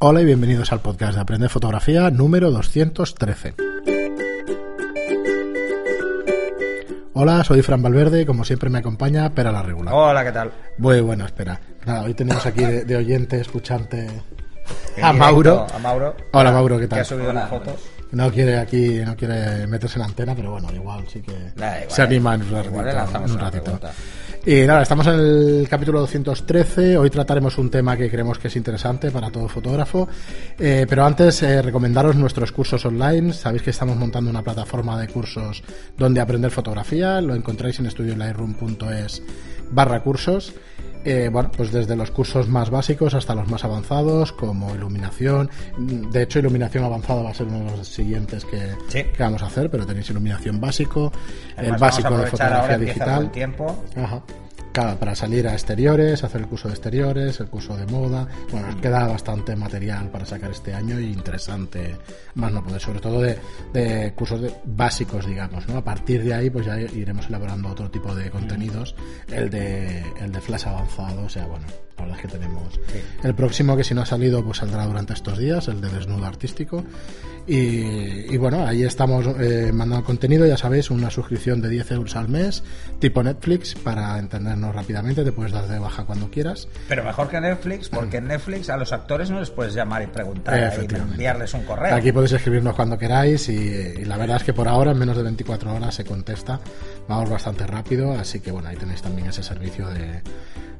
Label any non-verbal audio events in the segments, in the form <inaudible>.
Hola y bienvenidos al podcast de Aprender Fotografía número 213. Hola, soy Fran Valverde y como siempre me acompaña Pera la Regular. Hola, ¿qué tal? Muy buena, espera. Nada, hoy tenemos aquí de, de oyente, escuchante a Mauro. A Mauro. Hola Mauro, ¿qué Que tal? ha subido una foto. No quiere aquí, no quiere meterse en la antena, pero bueno, igual sí que Da igual, se anima en igual ratito. en un ratito. Y nada, estamos en el capítulo 213. Hoy trataremos un tema que creemos que es interesante para todo fotógrafo. Eh, pero antes, eh, recomendaros nuestros cursos online. Sabéis que estamos montando una plataforma de cursos donde aprender fotografía. Lo encontráis en estudiolightroom.es barra cursos. Eh, bueno, pues desde los cursos más básicos hasta los más avanzados, como iluminación. De hecho, iluminación avanzada va a ser uno de los siguientes que, Sí. que vamos a hacer, pero tenéis iluminación básico, el básico de fotografía digital. tiempo. Ajá. Para salir a exteriores, hacer el curso de exteriores, el curso de moda. Bueno, nos queda bastante material para sacar este año y interesante, más no poder, sobre todo de, de cursos de- básicos, digamos. ¿no? A partir de ahí, pues ya iremos elaborando otro tipo de contenidos. El de, el de flash avanzado, o sea, bueno, la verdad es que tenemos. El próximo, que si no ha salido, pues saldrá durante estos días, el de desnudo artístico. Y, y bueno, ahí estamos eh, mandando contenido, ya sabéis, una suscripción de 10 euros al mes, tipo Netflix, para entendernos rápidamente, te puedes dar de baja cuando quieras. Pero mejor que Netflix, porque en Netflix a los actores no les puedes llamar y preguntar y enviarles un correo. Aquí podéis escribirnos cuando queráis y, y la verdad es que por ahora en menos de 24 horas se contesta, vamos bastante rápido, así que bueno, ahí tenéis también ese servicio de,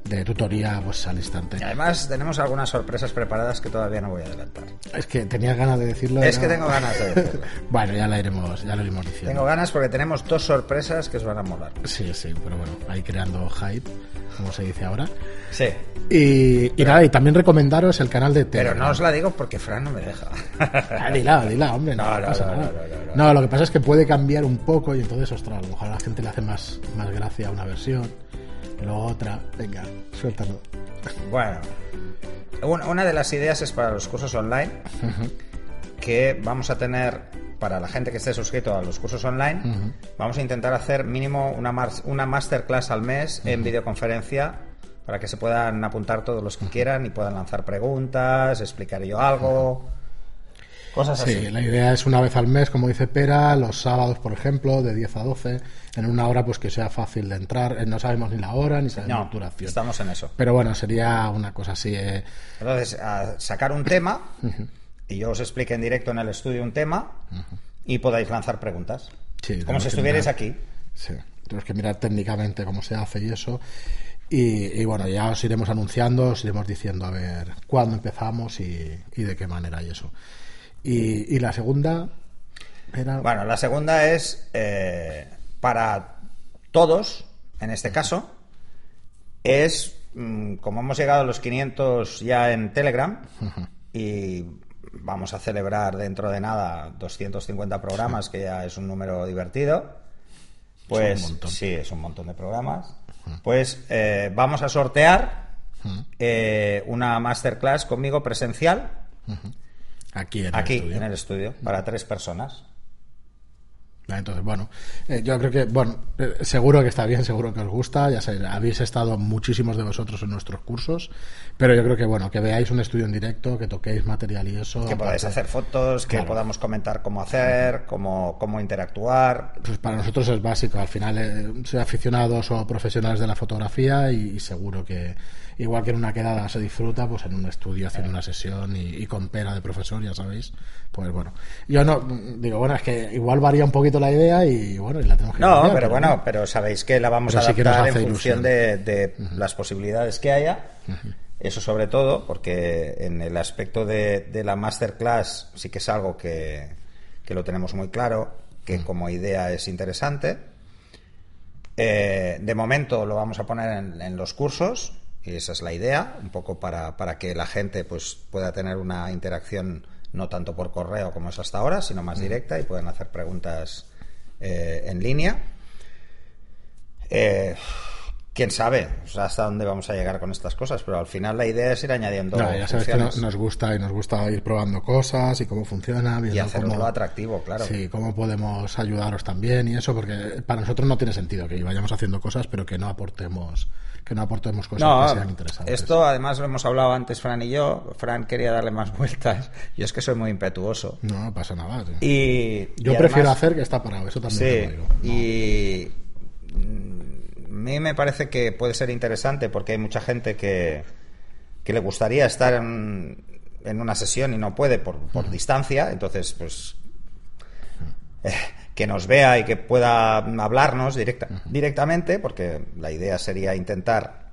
de tutoría pues al instante. Y además tenemos algunas sorpresas preparadas que todavía no voy a adelantar. Es que tenía ganas de decirlo. Es ¿no? que tengo ganas de decirlo. <laughs> bueno, ya la iremos, ya lo iremos diciendo. Tengo ganas porque tenemos dos sorpresas que os van a molar. Sí, sí, pero bueno, ahí creando hype, como se dice ahora. Sí. Y, y nada, y también recomendaros el canal de Pero Telegram. no os la digo porque Fran no me deja. Ah, dila, dila, hombre, no, No, no, pasa no, nada. No, lo que pasa es que puede cambiar un poco y entonces, ostras, a lo mejor a la gente le hace más, más gracia una versión luego otra. Venga, suéltalo. Bueno, un- una de las ideas es para los cursos online que vamos a tener para la gente que esté suscrito a los cursos online. Vamos a intentar hacer mínimo una, mar- una masterclass al mes en videoconferencia para que se puedan apuntar todos los que quieran y puedan lanzar preguntas, explicar yo algo, cosas así. Sí, la idea es una vez al mes, como dice Pera, los sábados, por ejemplo, de 10 a 12, en una hora pues que sea fácil de entrar. Eh, No sabemos ni la hora ni sabemos No, la duración. estamos en eso. Pero bueno, sería una cosa así. eh, Entonces, a sacar un tema y yo os explique en directo en el estudio un tema y podáis lanzar preguntas. Sí, como si estuvierais mirar. aquí. Sí, tenemos que mirar técnicamente cómo se hace y eso. Y, y bueno, ya os iremos anunciando, os iremos diciendo a ver cuándo empezamos y, y de qué manera y eso. Y, y la segunda era... Bueno, la segunda es eh, para todos, en este caso, es mm, como hemos llegado a los 500 ya en Telegram y vamos a celebrar dentro de nada 250 programas, que ya es un número divertido. Pues un montón. sí, es un montón de programas. Pues eh, vamos a sortear eh, una masterclass conmigo presencial aquí en el aquí estudio. en el estudio para tres personas. Entonces, bueno, eh, yo creo que, bueno, eh, seguro que está bien, seguro que os gusta, ya sé, habéis estado muchísimos de vosotros en nuestros cursos, pero yo creo que, bueno, que veáis un estudio en directo, que toquéis material y eso. Que podáis hacer fotos, que Claro. podamos comentar cómo hacer, cómo, cómo interactuar. Pues para nosotros es básico, al final, eh, ser aficionados o profesionales de la fotografía y, y seguro que, igual que en una quedada se disfruta, pues en un estudio haciendo una sesión y, y con pera de profesor, ya sabéis, pues bueno. Yo no, digo, bueno, es que igual varía un poquito la idea y bueno, y la tenemos que No, cambiar, pero bueno, pero sabéis que la vamos a sí adaptar en función ilusión. de, de las posibilidades que haya. Eso sobre todo, porque en el aspecto de, de la masterclass sí que es algo que, que lo tenemos muy claro, que como idea es interesante. Eh, de momento lo vamos a poner en, en los cursos y esa es la idea, un poco para, para que la gente pues, pueda tener una interacción no tanto por correo como es hasta ahora, sino más directa y puedan hacer preguntas eh, en línea. Eh, quién sabe hasta dónde vamos a llegar con estas cosas, pero al final la idea es ir añadiendo. ya sabes que nos gusta y nos gusta ir probando cosas y cómo funciona. y hacerlo atractivo, claro. Sí, cómo podemos ayudaros también y eso, porque para nosotros no tiene sentido que vayamos haciendo cosas, pero que no aportemos que no aportemos cosas que sean interesantes. Esto además lo hemos hablado antes Fran y yo. Fran quería darle más <laughs> vueltas. Yo es que soy muy impetuoso. No, pasa nada. Y yo prefiero hacer que está parado, eso también sí, Y a mí me parece que puede ser interesante porque hay mucha gente que, que le gustaría estar en, una sesión y no puede por, por distancia, entonces pues eh, que nos vea y que pueda hablarnos directa, directamente, porque la idea sería intentar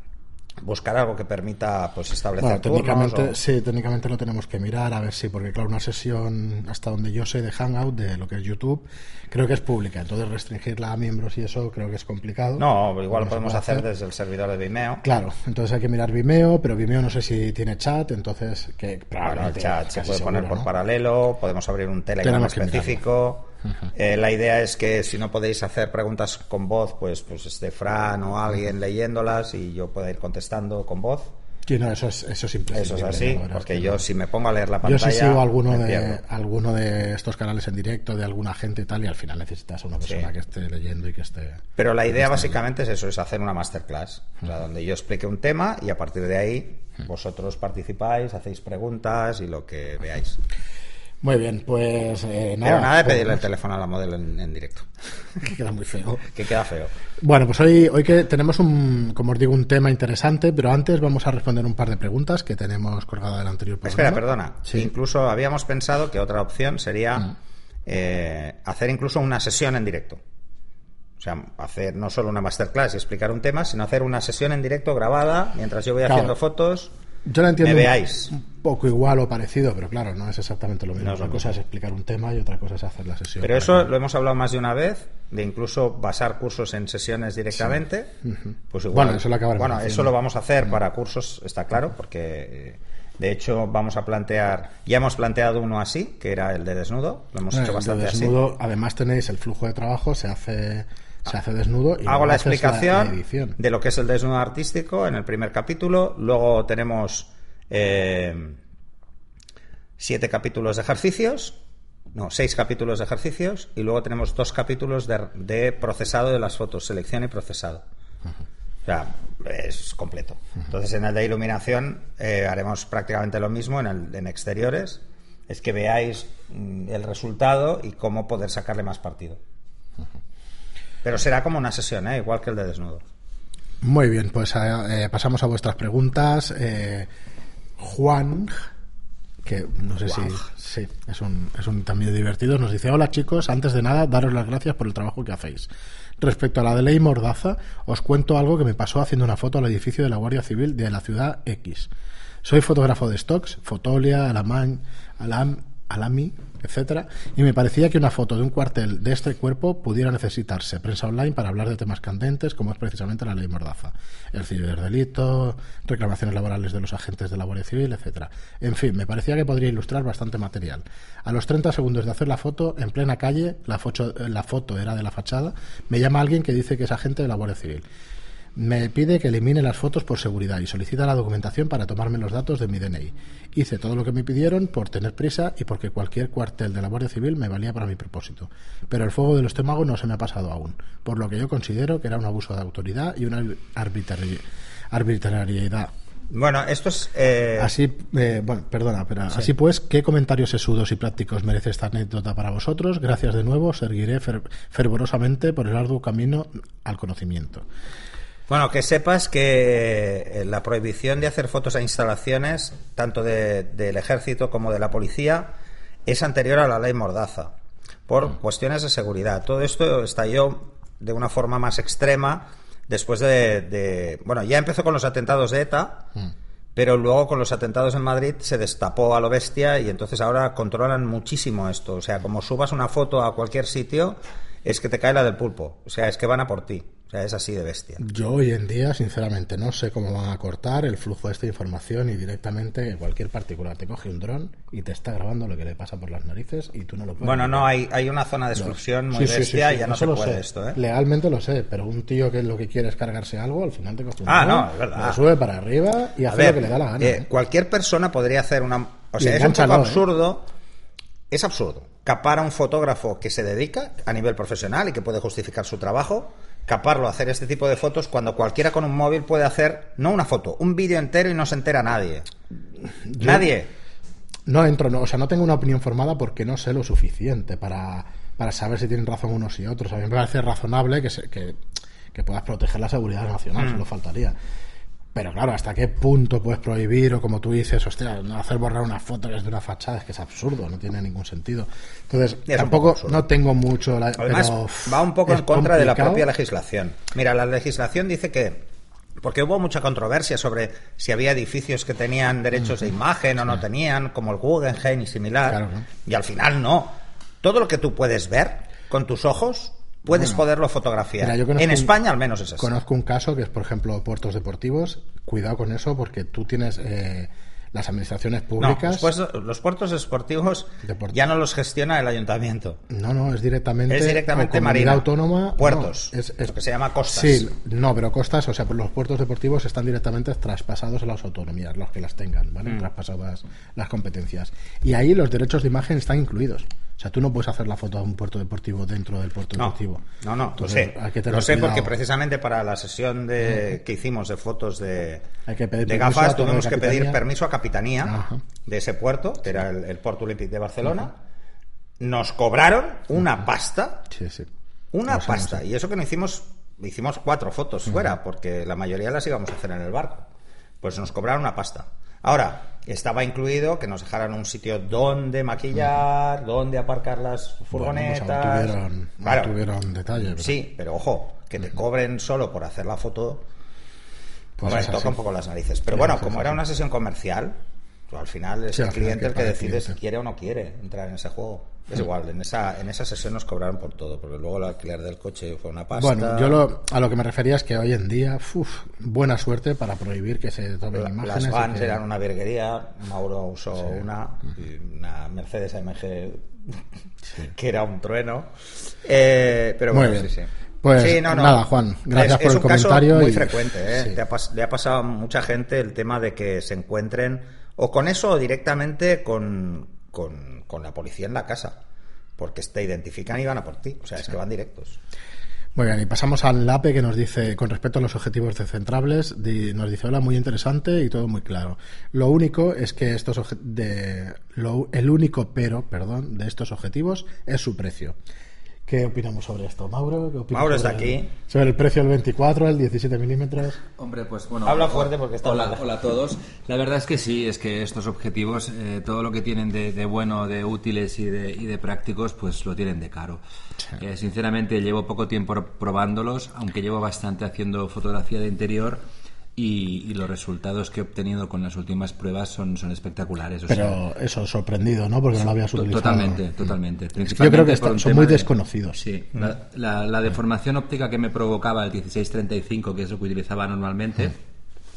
buscar algo que permita pues establecer técnicamente sí técnicamente lo tenemos que mirar a ver si porque claro una sesión hasta donde yo sé de Hangout de lo que es YouTube creo que es pública. Entonces restringirla a miembros y eso creo que es complicado. No igual lo podemos hacer, desde el servidor de Vimeo. Claro entonces hay que mirar Vimeo pero Vimeo no sé si tiene chat entonces que claro el chat se puede poner por paralelo podemos abrir un Telegram específico eh, la idea es que si no podéis hacer preguntas con voz, pues, pues esté Fran o alguien leyéndolas y yo pueda ir contestando con voz. Sí, no, eso es, eso es Eso es así, porque yo si me pongo a leer la pantalla. Yo sí sigo alguno de, alguno de estos canales en directo de alguna gente y tal, y al final necesitas a una persona que esté leyendo y que esté. Pero la idea básicamente es eso: es hacer una masterclass, donde yo explique un tema y a partir de ahí vosotros participáis, hacéis preguntas y lo que veáis. Muy bien, pues eh, nada. Pero nada de pedirle el teléfono a la modelo en, directo. <laughs> que queda muy feo. que queda feo. Bueno, pues hoy, hoy que tenemos un, como os digo, un tema interesante, pero antes vamos a responder un par de preguntas que tenemos colgadas del anterior programa. Espera, perdona. Incluso habíamos pensado que otra opción sería mm. eh, hacer incluso una sesión en directo. O sea, hacer no solo una masterclass y explicar un tema, sino hacer una sesión en directo grabada mientras yo voy haciendo fotos. Yo la entiendo un poco igual o parecido, pero claro, no es exactamente lo mismo. una cosa es explicar un tema y otra cosa es hacer la sesión. Pero eso lo hemos hablado más de una vez, de incluso basar cursos en sesiones directamente. Pues igual, bueno, eso lo Bueno, eso lo vamos a hacer para cursos, está claro, porque eh, de hecho vamos a plantear, ya hemos planteado uno así, que era el de desnudo, lo hemos hecho bastante desnudo, Además tenéis el flujo de trabajo, se hace se hace desnudo. Y Hago la explicación de lo que es el desnudo artístico en el primer capítulo. Luego tenemos eh, siete capítulos de ejercicios. No, seis capítulos de ejercicios. Y luego tenemos dos capítulos de, procesado de las fotos, selección y procesado. O sea, es completo. Entonces, en el de iluminación eh, haremos prácticamente lo mismo en, el, en exteriores. Es que veáis mm, el resultado y cómo poder sacarle más partido. Pero será como una sesión, ¿eh? igual que el de desnudo. Muy bien, pues eh, eh, pasamos a vuestras preguntas. Juan, que no sé si sí, es un, es un también divertido, nos dice, hola chicos, antes de nada, daros las gracias por el trabajo que hacéis. Respecto a la de ley Mordaza, os cuento algo que me pasó haciendo una foto al edificio de la Guardia Civil de la ciudad X. Soy fotógrafo de stocks, Fotolia, Alamán, Alam, Alami, etcétera, y me parecía que una foto de un cuartel de este cuerpo pudiera necesitarse prensa online para hablar de temas candentes, como es precisamente la ley Mordaza, el ciberdelito, reclamaciones laborales de los agentes de la Guardia Civil, etcétera. En fin, me parecía que podría ilustrar bastante material. A los 30 segundos de hacer la foto, en plena calle, la, la foto era de la fachada, me llama alguien que dice que es agente de la Guardia Civil. Me pide que elimine las fotos por seguridad y solicita la documentación para tomarme los datos de mi DNI. Hice todo lo que me pidieron por tener prisa y porque cualquier cuartel de la Guardia Civil me valía para mi propósito. Pero el fuego del estómago no se me ha pasado aún, por lo que yo considero que era un abuso de autoridad y una arbitrariedad. Bueno, esto es. Eh, así, eh, bueno, perdona, pero así pues, ¿qué comentarios sesudos y prácticos merece esta anécdota para vosotros? Gracias de nuevo, seguiré fervorosamente por el arduo camino al conocimiento. Bueno, que sepas que eh, la prohibición de hacer fotos a instalaciones, tanto del ejército como de la policía, es anterior a la ley Mordaza, por mm. cuestiones de seguridad. Todo esto estalló de una forma más extrema después de, bueno, ya empezó con los atentados de ETA, mm. pero luego con los atentados en Madrid se destapó a lo bestia y entonces ahora controlan muchísimo esto. O sea, como subas una foto a cualquier sitio, es que te cae la del pulpo. O sea, es que van a por ti. O sea, es así de bestia. Yo hoy en día, sinceramente, no sé cómo van a cortar el flujo de esta información y directamente cualquier particular te coge un dron y te está grabando lo que le pasa por las narices y tú no lo puedes. Bueno, no, hay, hay una zona de exclusión muy Sí, sí, sí, bestia sí, y ya no se puede sé. esto, ¿eh? Legalmente lo sé, pero un tío que lo que quiere es cargarse algo, al final te coge un Ah, dron, no, es verdad. lo sube para arriba y hace ver, lo que le da la gana. eh, ¿eh? cualquier persona podría hacer una... O sea, es un poco ¿eh? absurdo. Es absurdo. Capar a un fotógrafo que se dedica a nivel profesional y que puede justificar su trabajo, caparlo a hacer este tipo de fotos cuando cualquiera con un móvil puede hacer, no una foto, un vídeo entero y no se entera nadie. Nadie. No entro, no, o sea, no tengo una opinión formada porque no sé lo suficiente para, para saber si tienen razón unos y otros. A mí me parece razonable que, se- que, que puedas proteger la seguridad nacional, Mm. solo faltaría. Pero claro, ¿hasta qué punto puedes prohibir o como tú dices, hostia, no hacer borrar una foto que es de una fachada? Es que es absurdo, no tiene ningún sentido. Entonces, Es tampoco, no tengo mucho... La, Además, pero, va un poco en contra de la propia legislación. Mira, la legislación dice que. Porque hubo mucha controversia sobre si había edificios que tenían derechos de imagen o no tenían, como el Guggenheim y similar. Claro, ¿no? Y al final no. Todo lo que tú puedes ver con tus ojos, puedes poderlo fotografiar. Mira, en un- España al menos es así. Conozco un caso que es, por ejemplo, puertos deportivos. Cuidado con eso porque tú tienes eh, las administraciones No, públicas... los, puestos- los puertos esportivos Deport- ya no los gestiona el ayuntamiento. No, no, es directamente. Es directamente marina. autónoma. Puertos, no, es, es- lo que se llama costas. Sí, no, pero costas, o sea, pues los puertos deportivos están directamente traspasados a las autonomías, los que las tengan, ¿vale? Mm. Traspasadas las competencias. Y ahí los derechos de imagen están incluidos. O sea, tú no puedes hacer la foto de un puerto deportivo dentro del puerto No, deportivo. no, no, lo Entonces, sé. hay que Lo sé cuidado. porque precisamente para la sesión de, que hicimos de fotos de, Hay que pedir de permiso gafas a tuvimos que pedir permiso a Capitanía Ajá. de ese puerto, que era el, el Porto Olímpic de Barcelona. Nos cobraron una pasta, Sí, sí. una Lo pasta. lo. Y eso que no hicimos, hicimos cuatro fotos fuera, porque la mayoría las íbamos a hacer en el barco. Pues nos cobraron una pasta. Ahora, estaba incluido que nos dejaran un sitio donde maquillar, donde aparcar las Bueno, pues furgonetas. tuvieron, Claro. tuvieron detalle. pero- Sí, pero ojo, que te cobren solo por hacer la foto, Pues toca un poco las narices. Pero Sí, bueno, como era una sesión comercial, al final es Sí, el cliente el que decide si quiere o no quiere entrar en ese juego. Es igual, en esa, en esa sesión nos cobraron por todo, porque luego el alquiler del coche fue una pasta. Bueno, yo lo- a lo que me refería es que hoy en día, uf, buena suerte para prohibir que se tomen La- imágenes. Las vans que- eran una virguería, Mauro usó una, una Mercedes AMG <laughs> que era un trueno. Eh, pero Muy bueno, bien. sí, sí. Pues Sí, no, no. nada, Juan, gracias Es- por es el un caso comentario muy y- frecuente, ¿eh? sí. Le, ha le ha pasado a mucha gente el tema de que se encuentren o con eso o directamente con, con, con la policía en la casa. Porque te identifican y van a por ti. O sea, es que van directos. Muy bien, y pasamos al LAPE que nos dice, con respecto a los objetivos descentrables, nos dice, hola, muy interesante y todo muy claro. Lo único es que estos de, lo- el único pero, perdón, de estos objetivos es su precio. ¿Qué opinamos sobre esto, Mauro? ¿Qué Mauro está sobre aquí. sobre el precio del 24, el 17 milímetros. Hombre, pues bueno. Habla fuerte porque está Hola, hola a todos. La verdad es que sí, es que estos objetivos, eh, todo lo que tienen de, de bueno, de útiles y de, y de prácticos, pues lo tienen de caro. Eh, sinceramente, llevo poco tiempo probándolos, aunque llevo bastante haciendo fotografía de interior. Y, y los resultados que he obtenido con las últimas pruebas son, son espectaculares. o sea, Pero eso, sorprendido, ¿no? Porque no lo habías utilizado. Totalmente, totalmente. Yo creo que está- son muy de- desconocidos. Sí, la, la- la deformación óptica que me provocaba el 1635, que es lo que utilizaba normalmente,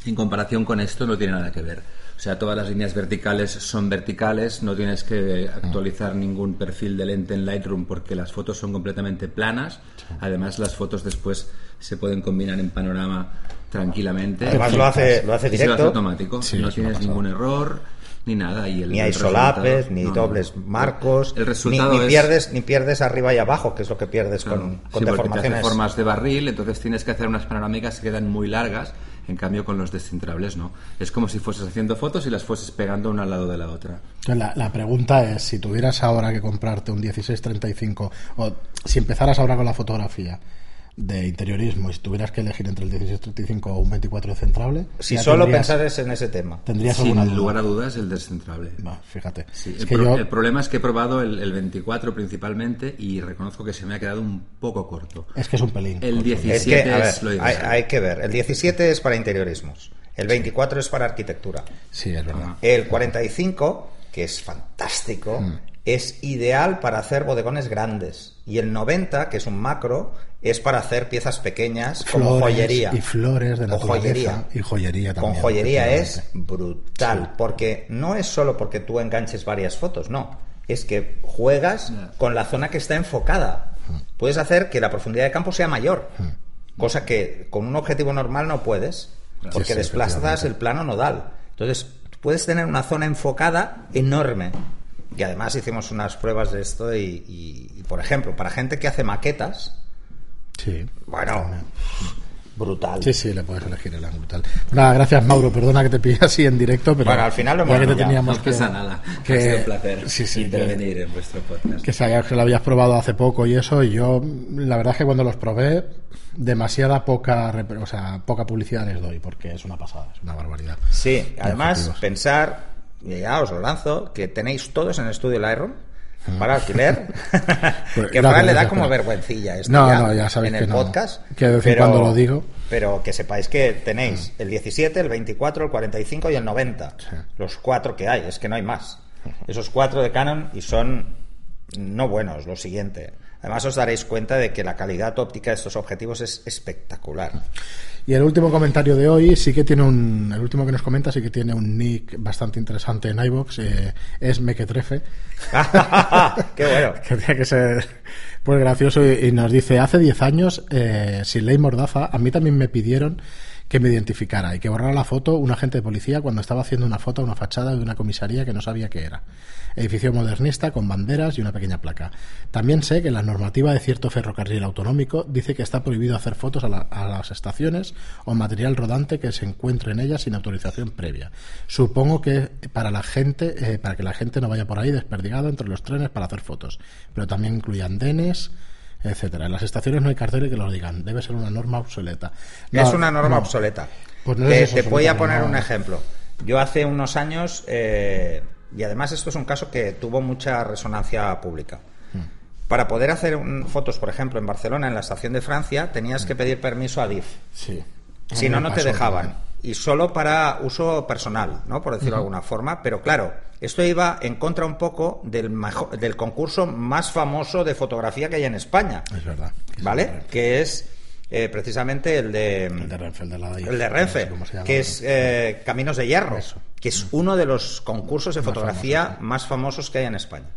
en comparación con esto no tiene nada que ver. O sea, todas las líneas verticales son verticales, no tienes que actualizar ningún perfil de lente en Lightroom porque las fotos son completamente planas. Además, las fotos después se pueden combinar en panorama tranquilamente. Además lo hace, lo hace Y se lo hace directo. automático. Sí, no tienes ningún error ni nada. Y el, Ni hay solapes, ni no, dobles marcos, El resultado ni, ni es- pierdes, ni pierdes arriba y abajo, que es lo que pierdes Claro. con, Sí, con te hace deformaciones. formas de barril, entonces tienes que hacer unas panorámicas que quedan muy largas. En cambio, con los descentrables no. Es como si fueses haciendo fotos y las fueses pegando una al lado de la otra. La, la pregunta es, si tuvieras ahora que comprarte un 1635 o si empezaras ahora con la fotografía de interiorismo y si tuvieras que elegir entre el 1635 o un 24 descentrable, Si solo tendrías- pensares en ese tema. tendrías alguna Sin duda. lugar a dudas, el descentrable. Va, fíjate. Sí, es el, que pro- yo el problema es que he probado el, el 24 principalmente y reconozco que se me ha quedado un poco corto. es que es un pelín. El corto. 17 Es que, a ver, es lo hay, que ver. El 17 es para interiorismos. El 24 es para arquitectura. Sí, es verdad. El 45, que es fantástico, es ideal para hacer bodegones grandes. Y el 90, que es un macro, es para hacer piezas pequeñas como joyería. Y flores de O naturaleza. joyería. Y joyería Con también. joyería es brutal, porque no es solo porque tú enganches varias fotos, no. Es que juegas con la zona que está enfocada. Puedes hacer que la profundidad de campo sea mayor, cosa que con un objetivo normal no puedes, porque Sí, sí, desplazas el plano nodal. Entonces, puedes tener una zona enfocada enorme. Y además hicimos unas pruebas de esto y, y- y, por ejemplo, para gente que hace maquetas, Sí. bueno, brutal. Sí, sí, le puedes elegir el ángulo tal. Nada, gracias Mauro, perdona que te pille así en directo, pero Bueno, al final lo hemos que te teníamos No que, pasa nada. que- ha sido un placer sí, sí, que- intervenir en vuestro podcast. que sabías que lo habías probado hace poco y eso, y yo la verdad es que cuando los probé demasiada poca, o sea, poca publicidad les doy porque es una pasada, es una barbaridad. Sí, además objetivos. pensar, y ya os lo lanzo, que tenéis todos en el estudio Lightroom para alquiler. Pues, <laughs> que Fran le da como vergüencilla esto No, ya, no, ya sabéis en que el no, podcast. que de vez en cuando lo digo. Pero que sepáis que tenéis el 17, el 24, el 45 y el 90. Sí. Los cuatro que hay, es que no hay más. Esos cuatro de Canon y son no buenos, lo siguiente. Además os daréis cuenta de que la calidad óptica de estos objetivos es espectacular. Y el último comentario de hoy sí que tiene un. El último que nos comenta sí que tiene un nick bastante interesante en iBox. eh, es Mequetrefe. <laughs> <laughs> ¡Qué bueno! que tiene que ser pues gracioso y, y nos dice hace 10 años eh, sin ley mordaza a mí también me pidieron que me identificara y que borrara la foto un agente de policía cuando estaba haciendo una foto a una fachada de una comisaría que no sabía qué era. Edificio modernista con banderas y una pequeña placa. También sé que la normativa de cierto ferrocarril autonómico dice que está prohibido hacer fotos a, la- a las estaciones o material rodante que se encuentre en ellas sin autorización previa. Supongo que para la gente, eh, para que la gente no vaya por ahí desperdigado entre los trenes para hacer fotos, pero también incluye andenes, etcétera. En las estaciones no hay carteles que lo digan. Debe ser una norma obsoleta. No, es una norma no. obsoleta. Pues no te, voy a poner un ejemplo. Yo hace unos años, eh, y además esto es un caso que tuvo mucha resonancia pública. Para poder hacer un- fotos, por ejemplo, en Barcelona, en la estación de Francia, tenías que pedir permiso a DIF. Sí. Si no, no te dejaban. Y solo para uso personal, ¿no? Por decirlo de alguna forma. Pero claro, esto iba en contra un poco del, majo- del concurso más famoso de fotografía que hay en España. Es verdad. ¿Vale? Que es eh, precisamente el de... El de Renfe, el de la. El de No Renfe, sé llama. que es eh, Caminos de Hierro, Eso. que es uno de los concursos de fotografía más famosos que hay en España.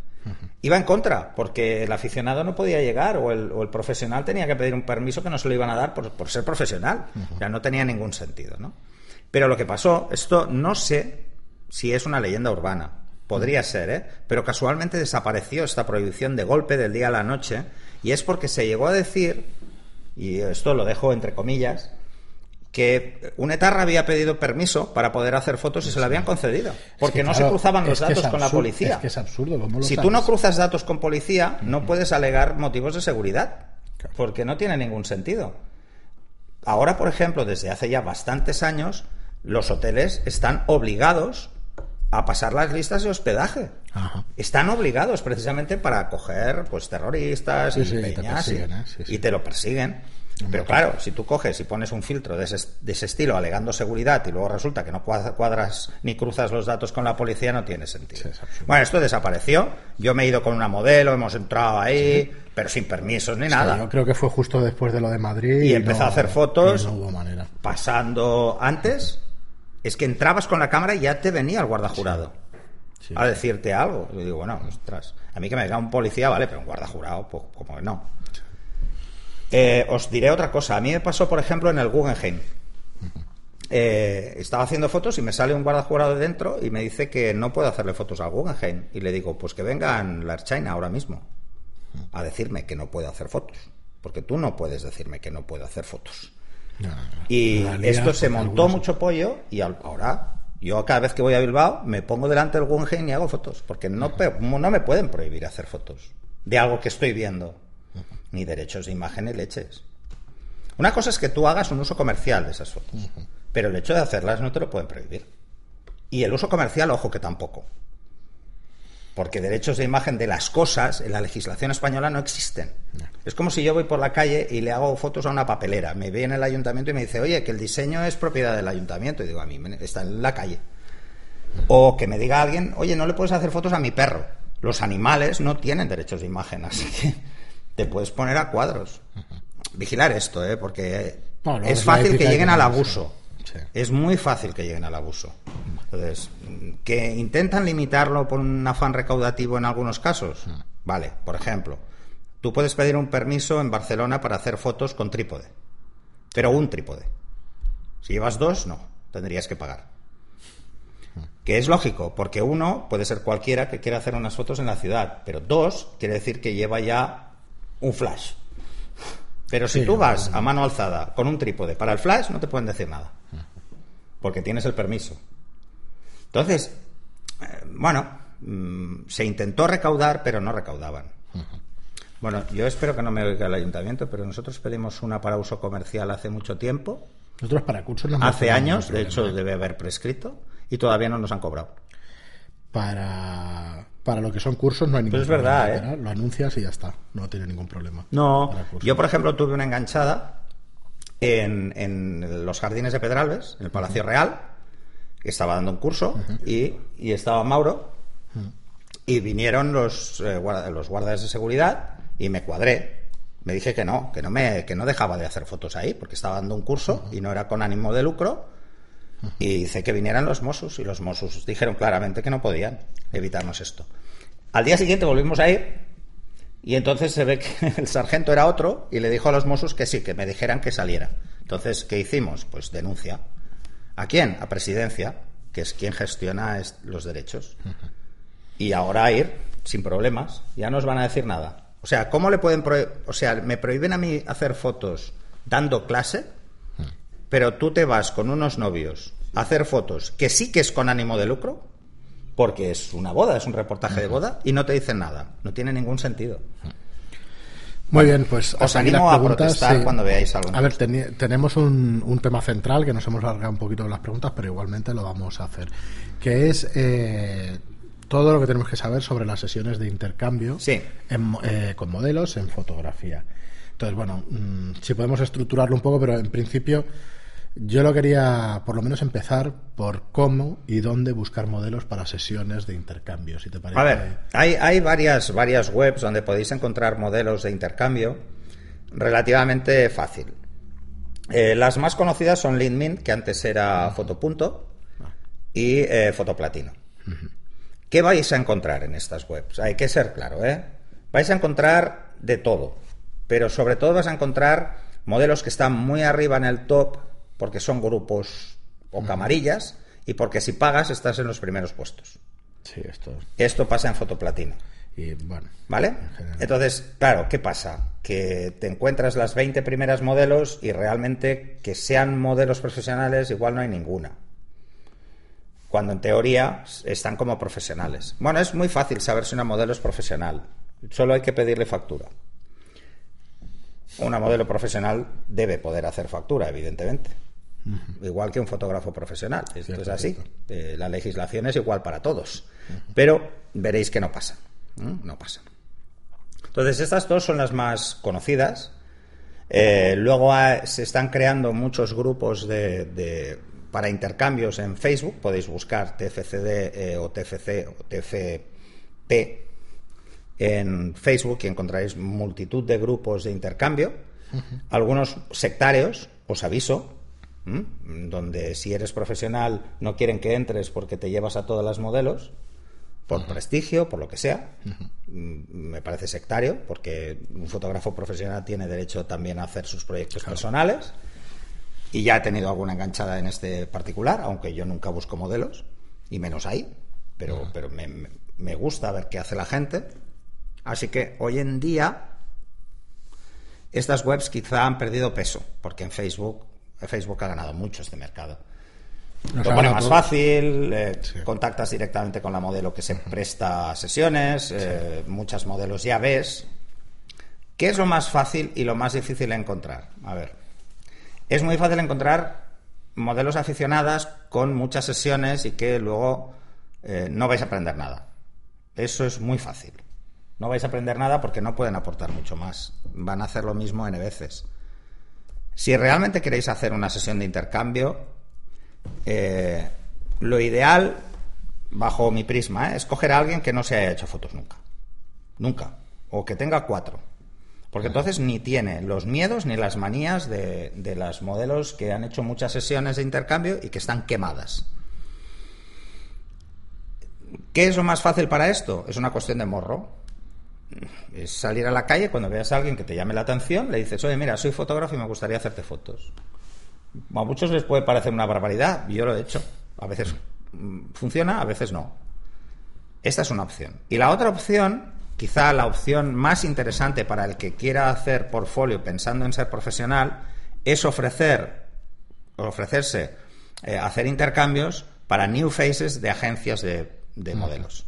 Iba en contra, porque el aficionado no podía llegar o el, o el profesional tenía que pedir un permiso que no se lo iban a dar por, por ser profesional. O sea, no tenía ningún sentido, ¿no? Pero lo que pasó, esto no sé si es una leyenda urbana. Podría ser, ¿eh? Pero casualmente desapareció esta prohibición de golpe del día a la noche y es porque se llegó a decir, y esto lo dejo entre comillas, que un etarra había pedido permiso para poder hacer fotos y se lo habían concedido. Porque que, no claro, se cruzaban los datos con la policía. es que es absurdo, ¿cómo lo si tú sabes? no cruzas datos con policía, no puedes alegar motivos de seguridad. Porque no tiene ningún sentido. Ahora, por ejemplo, desde hace ya bastantes años, los hoteles están obligados a pasar las listas de hospedaje. Ajá. Están obligados precisamente para acoger pues terroristas Sí, y sí, y te peñas y, ¿eh? Sí, sí. y te lo persiguen. Pero claro, si tú coges y pones un filtro de ese, de ese estilo alegando seguridad y luego resulta que no cuadra- cuadras ni cruzas los datos con la policía, no tiene sentido. Sí, es absurdo. bueno, esto desapareció. Yo me he ido con una modelo, hemos entrado ahí, pero sin permisos ni nada. Yo creo que fue justo después de lo de Madrid. Y empezó no- a hacer fotos. no hubo manera. Pasando antes, es que entrabas con la cámara y ya te venía el guardajurado Sí. a decirte algo. Yo digo, bueno, ostras, a mí que me venga un policía, vale, pero un guardajurado, pues como que no. Eh, os diré otra cosa. A mí me pasó, por ejemplo, en el Guggenheim. <laughs> Eh, estaba haciendo fotos y me sale un guardajurado de dentro y me dice que no puedo hacerle fotos al Guggenheim. Y le digo, pues que vengan la China ahora mismo a decirme que no puedo hacer fotos. Porque tú no puedes decirme que no puedo hacer fotos. No, no, no. Y esto se porque montó algunos- mucho pollo y ahora yo cada vez que voy a Bilbao me pongo delante del Guggenheim y hago fotos, porque no me pueden prohibir hacer fotos de algo que estoy viendo, ni derechos de imagen ni leches. Una cosa es que tú hagas un uso comercial de esas fotos, pero el hecho de hacerlas no te lo pueden prohibir. Y el uso comercial, ojo que tampoco. Porque derechos de imagen de las cosas en la legislación española no existen. Es como si yo voy por la calle y le hago fotos a una papelera. Me ve en el ayuntamiento y me dice, oye, que el diseño es propiedad del ayuntamiento. Y digo, a mí está en la calle. O que me diga alguien, oye, no le puedes hacer fotos a mi perro. Los animales no tienen derechos de imagen, así que te puedes poner a cuadros. Vigilar esto, ¿eh? porque No, es fácil que lleguen al abuso. sí. Es muy fácil que lleguen al abuso. Entonces, que intentan limitarlo por un afán recaudativo en algunos casos. Vale, por ejemplo, tú puedes pedir un permiso en Barcelona para hacer fotos con trípode, pero un trípode. Si llevas dos, no, tendrías que pagar. Que es lógico, porque uno puede ser cualquiera que quiera hacer unas fotos en la ciudad, pero dos quiere decir que lleva ya un flash. Pero si Sí, tú vas a mano alzada con un trípode para el flash, no te pueden decir nada, porque tienes el permiso. Entonces, eh, bueno, mm, se intentó recaudar, pero no recaudaban. Bueno, yo espero que no me oiga el ayuntamiento, pero nosotros pedimos una para uso comercial hace mucho tiempo, Nosotros para cursos hace años, de hecho problema. debe haber prescrito, y todavía no nos han cobrado. Para, para lo que son cursos no hay ningún Pues es problema. verdad, ¿eh? Lo anuncias y ya está. No tiene ningún problema. No, yo por ejemplo tuve una enganchada en, en los jardines de Pedralbes, en el Palacio Real, que estaba dando un curso y, y estaba Mauro y vinieron los, eh, guarda- los guardas de seguridad y me cuadré. Me dije que no, que no, me, que no dejaba de hacer fotos ahí porque estaba dando un curso y no era con ánimo de lucro. Y hice que vinieran los Mossos y los Mossos dijeron claramente que no podían evitarnos esto. Al día siguiente volvimos a ir y entonces se ve que <laughs> el sargento era otro y le dijo a los Mossos que sí, que me dijeran que saliera. Entonces, ¿qué hicimos? Pues denuncia. ¿A quién? A Presidencia, que es quien gestiona est- los derechos. Y ahora ir sin problemas, ya no os van a decir nada. O sea, ¿cómo le pueden prohibir? O sea, me prohíben a mí hacer fotos dando clase, pero tú te vas con unos novios a hacer fotos que sí que es con ánimo de lucro, porque es una boda, es un reportaje de boda, y no te dicen nada. No tiene ningún sentido. Muy bien, pues Os animo a protestar cuando veáis algo. A ver, tenemos un, un tema central que nos hemos alargado un poquito en las preguntas, pero igualmente lo vamos a hacer, que es eh, todo lo que tenemos que saber sobre las sesiones de intercambio Sí. en eh, con modelos en fotografía. Entonces, bueno, mm, si podemos estructurarlo un poco, pero en principio yo lo quería por lo menos empezar por cómo y dónde buscar modelos para sesiones de intercambio, si te parece. A ver, hay, hay varias, varias webs donde podéis encontrar modelos de intercambio relativamente fácil. Eh, las más conocidas son LinkedIn, que antes era Fotopunto, y eh, Fotoplatino. ¿Qué vais a encontrar en estas webs? Hay que ser claro, ¿eh? Vais a encontrar de todo, pero sobre todo vais a encontrar modelos que están muy arriba en el top porque son grupos o camarillas y porque si pagas estás en los primeros puestos. Sí, esto. Esto pasa en fotoplatino. Y bueno, ¿Vale? Entonces, claro, ¿qué pasa? Que te encuentras las 20 primeras modelos y realmente que sean modelos profesionales igual no hay ninguna. Cuando en teoría están como profesionales. Bueno, es muy fácil saber si una modelo es profesional. Solo hay que pedirle factura. Una modelo profesional debe poder hacer factura, evidentemente. Igual que un fotógrafo profesional. Esto Cierto, es así. Eh, la legislación es igual para todos. Pero veréis que no pasa. ¿eh? No pasa. Entonces, estas dos son las más conocidas. Eh, luego ha- se están creando muchos grupos de, de- para intercambios en Facebook. Podéis buscar TFCD eh, o TFC o TFP en Facebook y encontraréis multitud de grupos de intercambio. Algunos sectarios, os aviso, ¿m? donde si eres profesional no quieren que entres porque te llevas a todas las modelos por prestigio, por lo que sea. Mm, Me parece sectario, porque un fotógrafo profesional tiene derecho también a hacer sus proyectos personales. Y ya he tenido alguna enganchada en este particular, aunque yo nunca busco modelos, y menos ahí. Pero, pero me gusta ver qué hace la gente. Así que hoy en día estas webs quizá han perdido peso, porque en Facebook, Facebook ha ganado mucho este mercado. Nos Lo pone más todo. fácil, eh, Sí. contactas directamente con la modelo que se presta a sesiones, eh, muchas modelos ya ves. ¿Qué es lo más fácil y lo más difícil de encontrar? A ver, es muy fácil encontrar modelos aficionadas con muchas sesiones y que luego eh, no vais a aprender nada. Eso es muy fácil. No vais a aprender nada porque no pueden aportar mucho más. Van a hacer lo mismo N veces. Si realmente queréis hacer una sesión de intercambio, eh, lo ideal bajo mi prisma, ¿eh? escoger a alguien que no se haya hecho fotos nunca. Nunca. O que tenga cuatro. Porque entonces ni tiene los miedos ni las manías de, de las modelos que han hecho muchas sesiones de intercambio y que están quemadas. ¿Qué es lo más fácil para esto? Es una cuestión de morro. Es salir a la calle cuando veas a alguien que te llame la atención, le dices, oye, mira, soy fotógrafo y me gustaría hacerte fotos. A muchos les puede parecer una barbaridad, yo lo he hecho. A veces mm, funciona, a veces no. Esta es una opción. Y la otra opción quizá la opción más interesante para el que quiera hacer portfolio pensando en ser profesional es ofrecer ofrecerse eh, hacer intercambios para new faces de agencias de, modelos.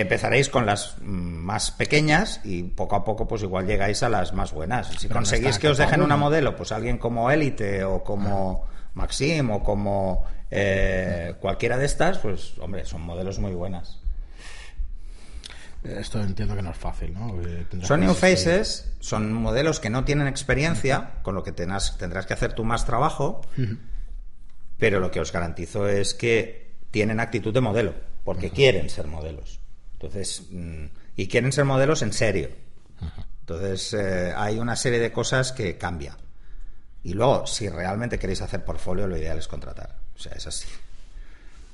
Empezaréis con las mm, más pequeñas y poco a poco pues igual llegáis a las más buenas. Si conseguís que os dejen una modelo, pues alguien como Elite o como Maxim o como eh, cualquiera de estas, pues hombre, son modelos muy buenas. Esto entiendo que no es fácil, ¿no? Son new faces, son modelos que no tienen experiencia, con lo que tendrás que hacer tú más trabajo, pero lo que os garantizo es que tienen actitud de modelo, porque quieren ser modelos. Entonces, mm, y quieren ser modelos en serio. Entonces, eh, hay una serie de cosas que cambia. Y luego, si realmente queréis hacer portfolio, lo ideal es contratar. O sea, es así.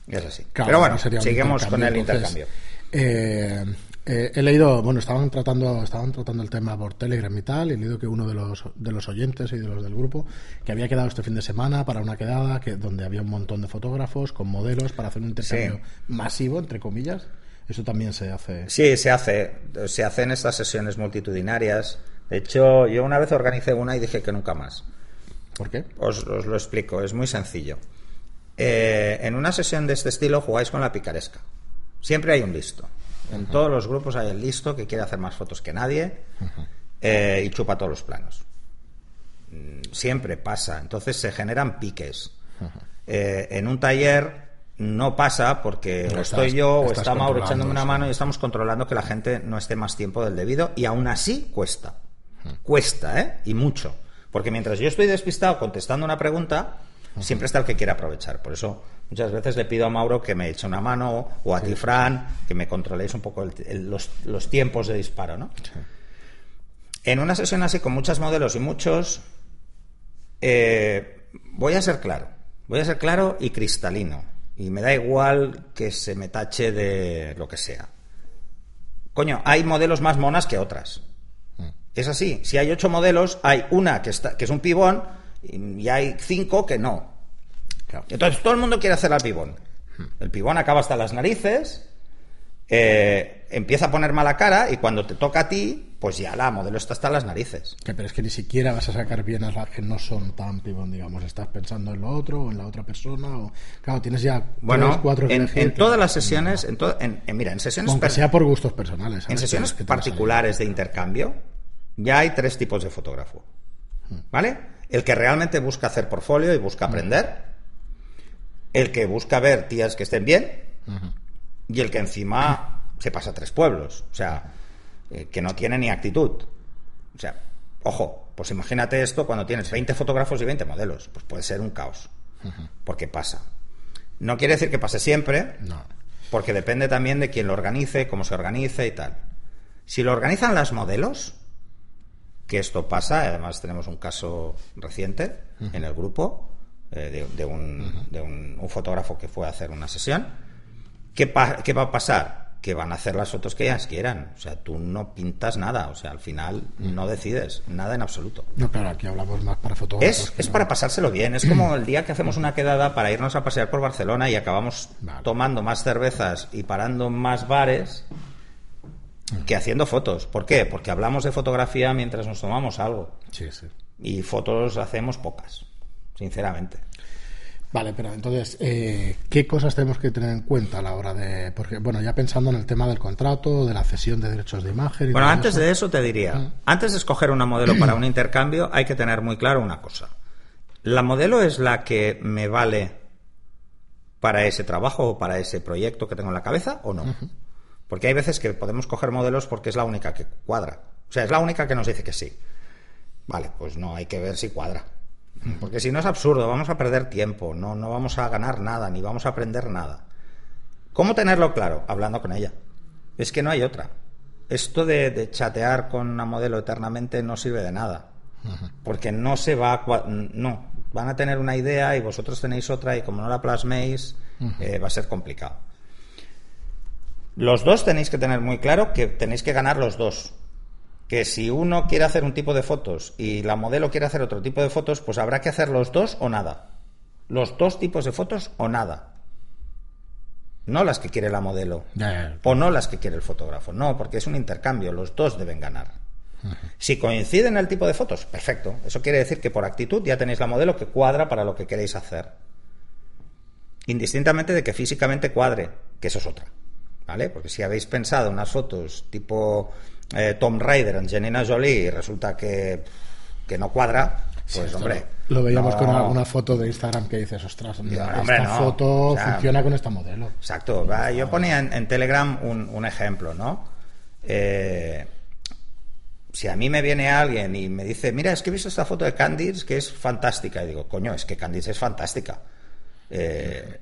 Es así. Pero bueno, seguimos con el intercambio. Eh, eh, he leído, bueno, estaban tratando, estaban tratando el tema por Telegram y tal, y he leído que uno de los, de los oyentes y de los del grupo, que había quedado este fin de semana para una quedada que, donde había un montón de fotógrafos con modelos para hacer un intercambio masivo, entre comillas. Eso también se hace. Sí, se hace. Se hace en estas sesiones multitudinarias. De hecho, yo una vez organicé una y dije que nunca más. ¿Por qué? Os, lo explico, es muy sencillo. Eh, en una sesión de este estilo jugáis con la picaresca. Siempre hay un listo. En todos los grupos hay el listo que quiere hacer más fotos que nadie eh, y chupa todos los planos. Mm, siempre pasa. Entonces se generan piques. Eh, en un taller no pasa porque o estoy yo o está Mauro echándome una mano y estamos controlando que la gente no esté más tiempo del debido y aún así cuesta. Cuesta, ¿eh? Y mucho. Porque mientras yo estoy despistado contestando una pregunta, siempre está el que quiere aprovechar. Por eso muchas veces le pido a Mauro que me eche una mano o a ti, Fran, que me controléis un poco los, tiempos de disparo. ¿no? En una sesión así con muchos modelos y muchos, eh, voy a ser claro. Voy a ser claro y cristalino. Y me da igual que se me tache de lo que sea. Coño, hay modelos más monas que otras. Es así. Si hay ocho modelos, hay una que, está, que es un pibón y hay cinco que no. Entonces todo el mundo quiere hacer al pibón. El pibón acaba hasta las narices, eh, empieza a poner mala cara y cuando te toca a ti, pues ya la modelo está hasta las narices. pero es que ni siquiera vas a sacar bien a las que no son tan pibón, digamos. Estás pensando en lo otro o en la otra persona. O... Claro, tienes ya bueno, cuatro en, en todas las sesiones, en, en, mira, en sesiones... Aunque sea por gustos personales. En sesiones particulares de intercambio, ya hay tres tipos de fotógrafo. ¿Vale? El que realmente busca hacer portfolio y busca aprender. El que busca ver tías que estén bien. Y el que encima se pasa a tres pueblos. O sea, eh, que no tiene ni actitud. O sea, ojo, pues imagínate esto cuando tienes 20 fotógrafos y 20 modelos. Pues puede ser un caos. Porque pasa. No quiere decir que pase siempre. No. Porque depende también de quién lo organice, cómo se organice y tal. Si lo organizan las modelos, que esto pasa. Además, tenemos un caso reciente en el grupo eh, de, un, fotógrafo que fue a hacer una sesión. ¿Qué, ¿Qué, va a pasar? Que van a hacer las fotos que ellas quieran. O sea, tú no pintas nada. O sea, al final no decides nada en absoluto. No, claro, aquí hablamos más para fotógrafos. Es, para pasárselo bien. Es como <clears throat> el día que hacemos una quedada para irnos a pasear por Barcelona y acabamos tomando más cervezas y parando más bares que haciendo fotos. ¿Por qué? Porque hablamos de fotografía mientras nos tomamos algo. Sí, sí. Y fotos hacemos pocas, sinceramente. Vale, pero entonces, eh, ¿qué cosas tenemos que tener en cuenta a la hora de.? Porque, bueno, ya pensando en el tema del contrato, de la cesión de derechos de imagen. bueno, antes de eso te diría: ah. antes de escoger una modelo para un <clears throat> intercambio, hay que tener muy claro una cosa. ¿La modelo es la que me vale para ese trabajo o para ese proyecto que tengo en la cabeza o no? Porque hay veces que podemos coger modelos porque es la única que cuadra. O sea, es la única que nos dice que sí. Vale, pues no, hay que ver si cuadra. Porque si no es absurdo, vamos a perder tiempo, no, no vamos a ganar nada, ni vamos a aprender nada. ¿Cómo tenerlo claro? Hablando con ella. Es que no hay otra. Esto de, de chatear con una modelo eternamente no sirve de nada. Porque no se va a... No, van a tener una idea y vosotros tenéis otra y como no la plasméis, eh, va a ser complicado. Los dos tenéis que tener muy claro que tenéis que ganar los dos. Que si uno quiere hacer un tipo de fotos y la modelo quiere hacer otro tipo de fotos, pues habrá que hacer los dos o nada. Los dos tipos de fotos o nada. No las que quiere la modelo. Ya, ya, O no las que quiere el fotógrafo. No, porque es un intercambio. Los dos deben ganar. Si coinciden el tipo de fotos, perfecto. Eso quiere decir que por actitud ya tenéis la modelo que cuadra para lo que queréis hacer. Indistintamente de que físicamente cuadre, que eso es otra. ¿Vale? Porque si habéis pensado unas fotos tipo eh, Tom Raider, Angelina Jolie, y resulta que, que no cuadra, pues Esto hombre. Lo veíamos no- con alguna foto de Instagram que dices, ostras, mira, esta hombre, no. foto O sea, funciona con esta modelo. Exacto. va, Yo ponía en, en Telegram un, un ejemplo, ¿no? Eh, si a mí me viene alguien y me dice, mira, es que he visto esta foto de Candice que es fantástica, y digo, coño, es que Candice es fantástica. Eh,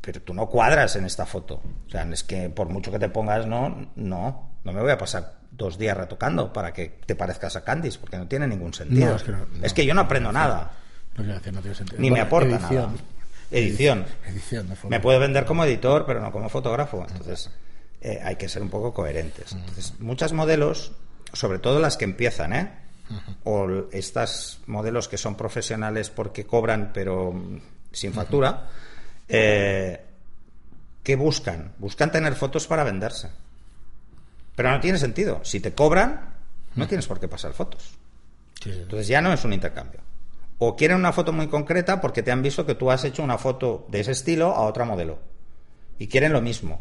pero tú no cuadras en esta foto. O sea, es que por mucho que te pongas, no, no, no me voy a pasar dos días retocando para que te parezcas a Candice, porque no tiene ningún sentido. No, es que no- no. es que yo no aprendo nada, no tiene sentido. ni me aporta edición. nada. Edición. Edición. Me puedo vender como editor, pero no como fotógrafo. Entonces, eh, hay que ser un poco coherentes. Entonces, muchas modelos, sobre todo las que empiezan, ¿eh? O estas modelos que son profesionales porque cobran, pero mm, sin factura, eh, ¿qué buscan? Buscan tener fotos para venderse. Pero no tiene sentido. Si te cobran, no tienes por qué pasar fotos. Sí. Entonces ya no es un intercambio. O quieren una foto muy concreta porque te han visto que tú has hecho una foto de ese estilo a otra modelo. Y quieren lo mismo.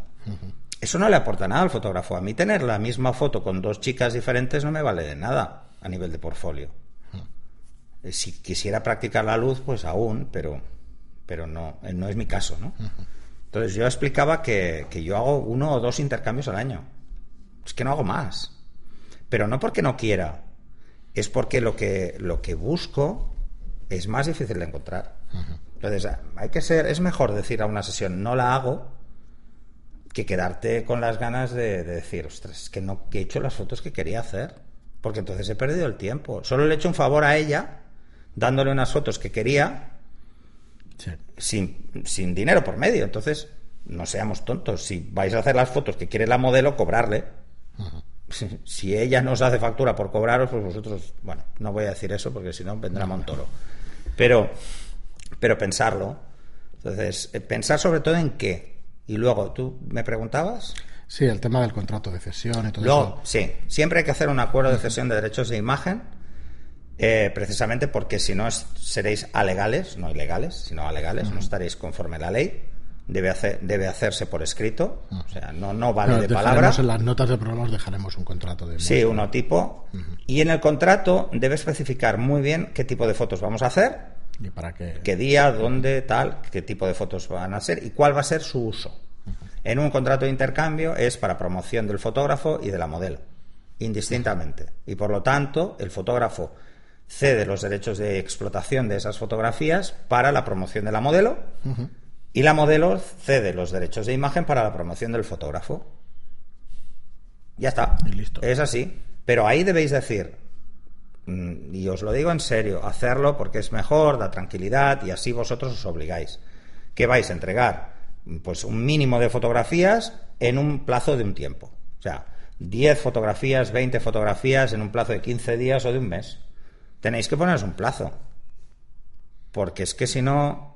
Eso no le aporta nada al fotógrafo. A mí tener la misma foto con dos chicas diferentes no me vale de nada a nivel de portfolio. Eh, Si quisiera practicar la luz, pues aún, pero, pero no, eh, no es mi caso, ¿no? Entonces yo explicaba que, que yo hago uno o dos intercambios al año. Es que no hago más. Pero no porque no quiera, es porque lo que, lo que busco es más difícil de encontrar. Entonces, hay que ser, es mejor decir a una sesión, no la hago, que quedarte con las ganas de, de decir, ostras, es que no que he hecho las fotos que quería hacer, porque entonces he perdido el tiempo. Solo le he hecho un favor a ella, dándole unas fotos que quería, Sí. sin, sin dinero por medio. Entonces, no seamos tontos. Si vais a hacer las fotos que quiere la modelo, cobrarle. Si, ella no os hace factura por cobraros, pues vosotros, bueno, no voy a decir eso porque si no vendrá Montoro. Pero, pero pensarlo. Entonces, eh, pensar sobre todo en qué. Y luego, tú me preguntabas. Sí, el tema del contrato de cesión y todo Luego, eso. sí, siempre hay que hacer un acuerdo de cesión de derechos de imagen, eh, precisamente porque si no es- seréis alegales, no ilegales, sino alegales, no estaréis conforme a la ley. Debe, hacer, debe hacerse por escrito, o sea, no, no vale de palabra. En las notas del programa os dejaremos un contrato de Sí, uno tipo. Y en el contrato debe especificar muy bien qué tipo de fotos vamos a hacer, y para que qué día, dónde, tal, qué tipo de fotos van a ser y cuál va a ser su uso. En un contrato de intercambio es para promoción del fotógrafo y de la modelo, indistintamente. Y por lo tanto, el fotógrafo cede los derechos de explotación de esas fotografías para la promoción de la modelo y la modelo cede los derechos de imagen para la promoción del fotógrafo. Ya está. Y listo. Es así. Pero ahí debéis decir, mm, y os lo digo en serio, hacerlo porque es mejor, da tranquilidad y así vosotros os obligáis. Que vais a entregar pues un mínimo de fotografías en un plazo de un tiempo. O sea, 10 fotografías, 20 fotografías en un plazo de 15 días o de un mes. Tenéis que poneros un plazo. Porque es que si no...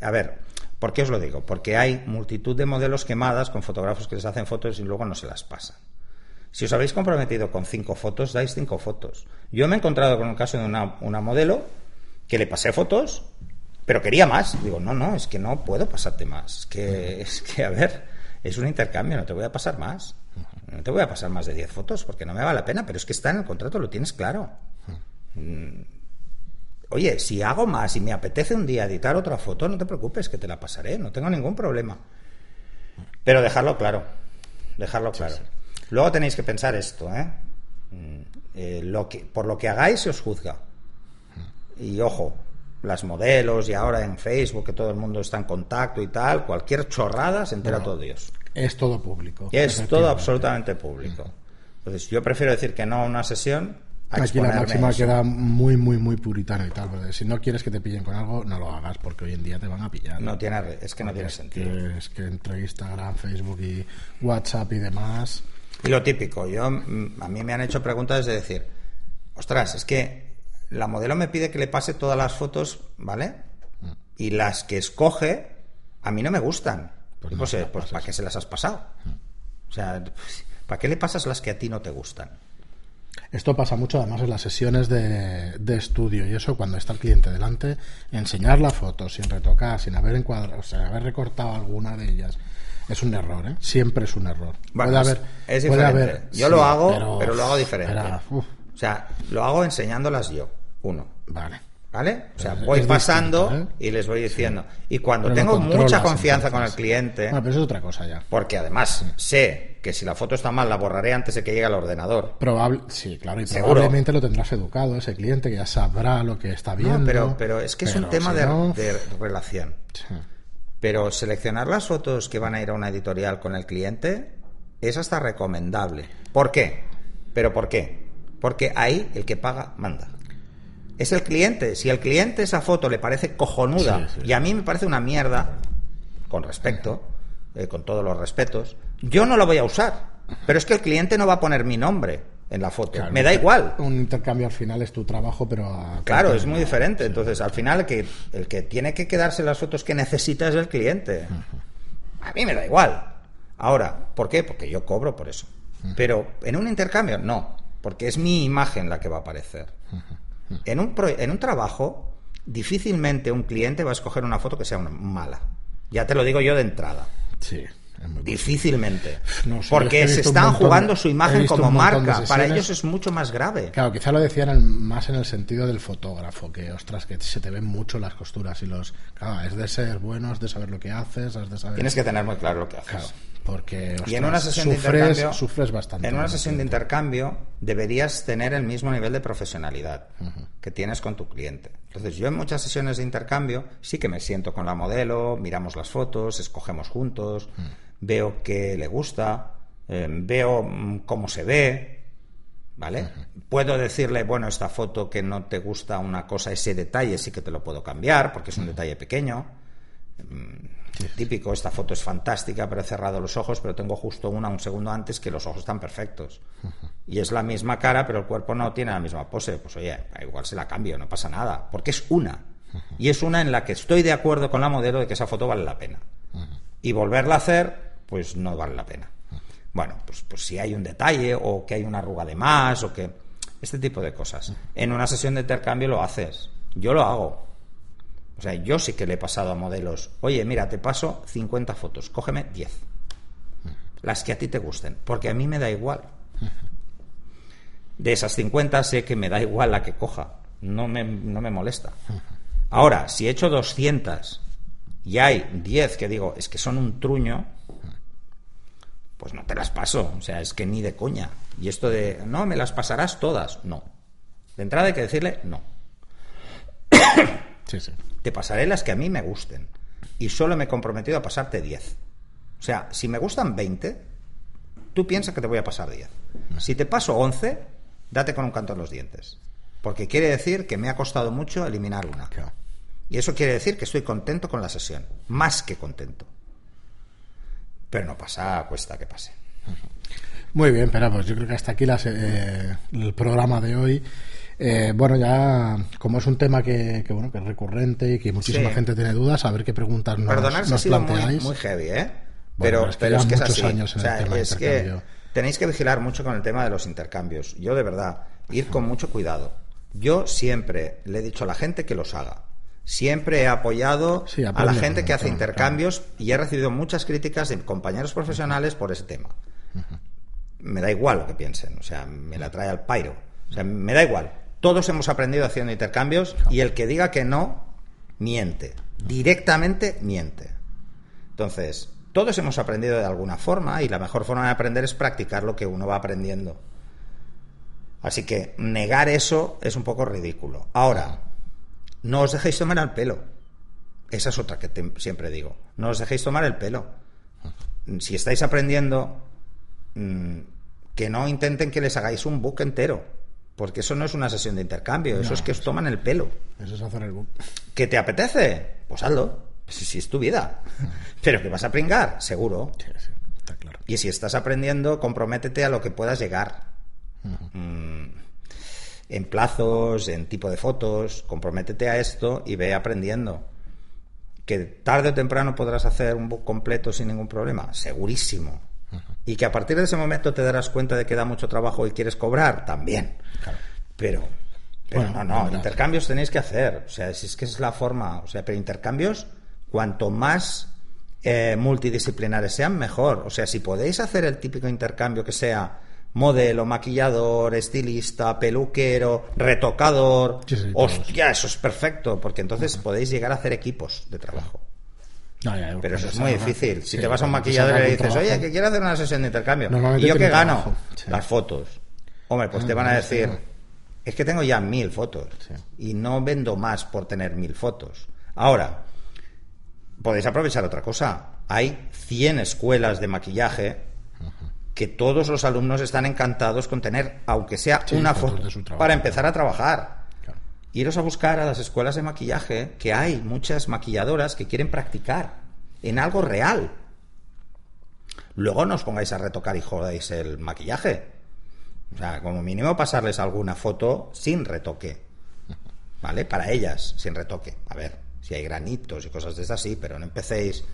A ver, ¿por qué os lo digo? Porque hay multitud de modelos quemadas con fotógrafos que les hacen fotos y luego no se las pasan. Si os habéis comprometido con cinco fotos, dais cinco fotos. Yo me he encontrado con un caso de una, una modelo que le pasé fotos, pero quería más. Digo, no, no, es que no puedo pasarte más. Es que, <laughs> es que a ver, es un intercambio, no te voy a pasar más. No te voy a pasar más de 10 fotos porque no me vale la pena, pero es que está en el contrato, lo tienes claro. Mm. Oye, si hago más y me apetece un día editar otra foto, no te preocupes, que te la pasaré, no tengo ningún problema. Pero dejarlo claro, dejarlo claro. Luego tenéis que pensar esto, ¿eh? Mm, eh, lo que, por lo que hagáis se os juzga. Y ojo, las modelos y ahora en Facebook que todo el mundo está en contacto y tal, cualquier chorrada se entera todo Dios. Es todo público. Y es todo absolutamente público. Entonces yo prefiero decir que no a una sesión Aquí la máxima eso. queda muy, muy, muy puritana y tal. porque si no quieres que te pillen con algo, no lo hagas, porque hoy en día te van a pillar. No tiene, es que no tiene sentido. que, es que entre Instagram, Facebook y WhatsApp y demás. Y lo típico, yo mm, a mí me han hecho preguntas de decir, ostras, es que la modelo me pide que le pase todas las fotos, ¿vale? Y las que escoge a mí no me gustan. Pues Pues, no pues. ¿para qué se las has pasado? O sea, ¿para qué le pasas las que a ti no te gustan? Esto pasa mucho además en las sesiones de, de estudio y eso cuando está el cliente delante, enseñar la foto sin retocar, sin haber encuadrado, o sea, haber recortado alguna de ellas. Es un error, ¿eh? Siempre es un error. Bueno, puede haber, es puede haber- yo sí, lo hago, pero, lo hago diferente. O sea, lo hago enseñándolas yo, uno. vale. ¿Vale? O sea, voy pasando distinto, ¿eh? y les voy diciendo. Y cuando Pero tengo mucha confianza con el cliente, Bueno, pero eso es otra cosa ya. porque además sé que si la foto está mal la borraré antes de que llegue al ordenador. Probable, sí, claro, y Seguro. probablemente lo tendrás educado ese cliente que ya sabrá lo que está viendo. No, pero, pero es que es un tema si de, no, de relación. sí. Pero seleccionar las fotos que van a ir a una editorial con el cliente es hasta recomendable. ¿Por qué? ¿Pero por qué? Porque ahí el que paga manda. Es el cliente. Si al cliente esa foto le parece cojonuda Sí, sí. y a mí me parece una mierda, con respecto, eh, con todos los respetos, yo no la voy a usar. Pero es que el cliente no va a poner mi nombre en la foto. Claro, me da igual. Un intercambio al final es tu trabajo, pero a- Claro, es muy diferente. Entonces, al final, el que, el que tiene que quedarse las fotos que necesita es el cliente. A mí me da igual. Ahora, ¿por qué? Porque yo cobro por eso. Pero en un intercambio, no. Porque es mi imagen la que va a aparecer. En un, pro- en un trabajo, difícilmente un cliente va a escoger una foto que sea una mala. Ya te lo digo yo de entrada. Sí, es Difícilmente. No Porque se están de- jugando su imagen como de marca. Para ellos es mucho más grave. Claro, quizá lo decían más en el sentido del fotógrafo, que ostras, que se te ven mucho las costuras y los. Claro, es de ser bueno, es de saber lo que haces, es de saber. Tienes que tener muy claro lo que haces. Claro, porque. Y en una sesión de sufres, intercambio, sufres bastante. En una sesión de intercambio deberías tener el mismo nivel de profesionalidad que tienes con tu cliente. Entonces, yo en muchas sesiones de intercambio sí que me siento con la modelo, miramos las fotos, escogemos juntos, veo qué le gusta, eh, veo mm, cómo se ve, ¿vale? Puedo decirle, bueno, esta foto que no te gusta una cosa, ese detalle sí que te lo puedo cambiar porque es un detalle pequeño. Típico, esta foto es fantástica, pero he cerrado los ojos, pero tengo justo una un segundo antes que los ojos están perfectos. Y es la misma cara, pero el cuerpo no tiene la misma pose. Pues oye, igual se la cambio, no pasa nada, porque es una. Y es una en la que estoy de acuerdo con la modelo de que esa foto vale la pena. Y volverla a hacer, pues no vale la pena. Bueno, pues, pues si hay un detalle o que hay una arruga de más o que... Este tipo de cosas. En una sesión de intercambio lo haces. Yo lo hago. O sea, yo sí que le he pasado a modelos, oye, mira, te paso 50 fotos, cógeme 10. Las que a ti te gusten, porque a mí me da igual. De esas 50 sé que me da igual la que coja, no me, no me molesta. Ahora, si he hecho 200 y hay 10 que digo, es que son un truño, pues no te las paso. O sea, es que ni de coña. Y esto de, no, me las pasarás todas, no. De entrada hay que decirle, no. Sí, sí. Te pasaré las que a mí me gusten. Y solo me he comprometido a pasarte 10. O sea, si me gustan 20, tú piensas que te voy a pasar 10. Si te paso 11, date con un canto en los dientes. Porque quiere decir que me ha costado mucho eliminar una. Claro. Y eso quiere decir que estoy contento con la sesión. Más que contento. Pero no pasa, cuesta que pase. Muy bien, pero pues yo creo que hasta aquí las, eh, el programa de hoy. Eh, bueno, ya como es un tema que, que, bueno que es recurrente y que muchísima Sí. gente tiene dudas, a ver qué preguntas nos, ha nos sido muy, planteáis. muy heavy, ¿eh? Bueno, Pero, es que pero es llevan que es muchos así. años en O sea, el tema es que tenéis que vigilar mucho con el tema de los intercambios. Yo, de verdad, ir con mucho cuidado. Yo siempre le he dicho a la gente que los haga. Siempre he apoyado Sí, a la gente que hace intercambios y he recibido muchas críticas de compañeros profesionales por ese tema. Me da igual lo que piensen, o sea, me la trae al pairo. O sea, me da igual. Todos hemos aprendido haciendo intercambios y el que diga que no, miente. Directamente miente. Entonces, todos hemos aprendido de alguna forma y la mejor forma de aprender es practicar lo que uno va aprendiendo. Así que negar eso es un poco ridículo. Ahora, no os dejéis tomar el pelo. Esa es otra que te- siempre digo. No os dejéis tomar el pelo. Si estáis aprendiendo, mm, que no intenten que les hagáis un book entero. Porque eso no es una sesión de intercambio, eso No, es que os toman el pelo. Eso es hacer el book. ¿Que te apetece? Pues hazlo. Si, si es tu vida. <laughs> Pero que vas a pringar, seguro. Sí, sí, está claro. Y si estás aprendiendo, comprométete a lo que puedas llegar. Mm, en plazos, en tipo de fotos, comprométete a esto y ve aprendiendo. Que tarde o temprano podrás hacer un book completo sin ningún problema, segurísimo. Y que a partir de ese momento te darás cuenta de que da mucho trabajo y quieres cobrar, también. Claro. Pero, pero Bueno, no, no, intercambios tenéis que hacer. O sea, si es que es la forma. O sea, pero intercambios, cuanto más eh, multidisciplinares sean, mejor. O sea, si podéis hacer el típico intercambio que sea modelo, maquillador, estilista, peluquero, retocador, Sí, hostia, eso es perfecto, porque entonces podéis llegar a hacer equipos de trabajo. No, ya, Pero eso es cuando muy difícil. Si te vas a un maquillador y le dices, oye, que quiero hacer una sesión de intercambio. ¿Y yo qué gano? trabajo. Las fotos. Hombre, pues te Ah, van a decir, es que tengo ya mil fotos y no vendo más por tener mil fotos. Ahora, podéis aprovechar otra cosa. Hay 100 escuelas de maquillaje que todos los alumnos están encantados con tener, aunque sea Sí, una foto, trabajo. para empezar a trabajar. Claro. Iros a buscar a las escuelas de maquillaje, que hay muchas maquilladoras que quieren practicar en algo real. Luego no os pongáis a retocar y jodáis el maquillaje. O sea, como mínimo pasarles alguna foto sin retoque. ¿Vale? Para ellas, sin retoque. A ver, si hay granitos y cosas de esas, sí, pero no empecéis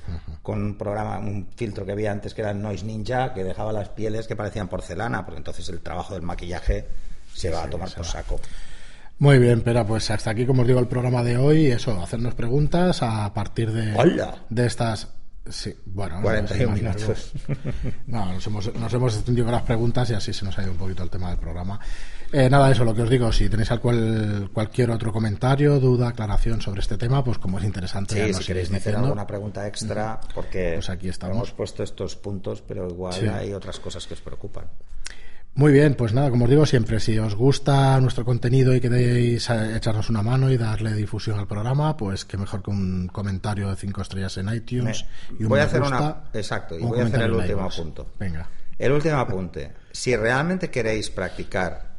con un programa, un filtro que había antes que era el Noise Ninja, que dejaba las pieles que parecían porcelana, porque entonces el trabajo del maquillaje se va a tomar por saco. Muy bien, pero pues hasta aquí, como os digo, el programa de hoy. Eso, hacernos preguntas a partir de, ¡Hola! de estas. Sí, bueno, 41 no, minutos. No, nos hemos, nos hemos extendido con las preguntas y así se nos ha ido un poquito el tema del programa. Eh, nada, eso, lo que os digo, si tenéis alcual- cualquier otro comentario, duda, aclaración sobre este tema, pues como es interesante, ya Sí, nos si queréis meter diciendo. alguna pregunta extra, porque Pues aquí estamos. hemos puesto estos puntos, pero igual Sí. hay otras cosas que os preocupan. Muy bien, pues nada, como os digo siempre, si os gusta nuestro contenido y queréis eh, echarnos una mano y darle difusión al programa, pues que mejor que un comentario de cinco estrellas en iTunes y un voy a hacer gusta, una exacto y voy a hacer el último punto Venga. el último apunte. Si realmente queréis practicar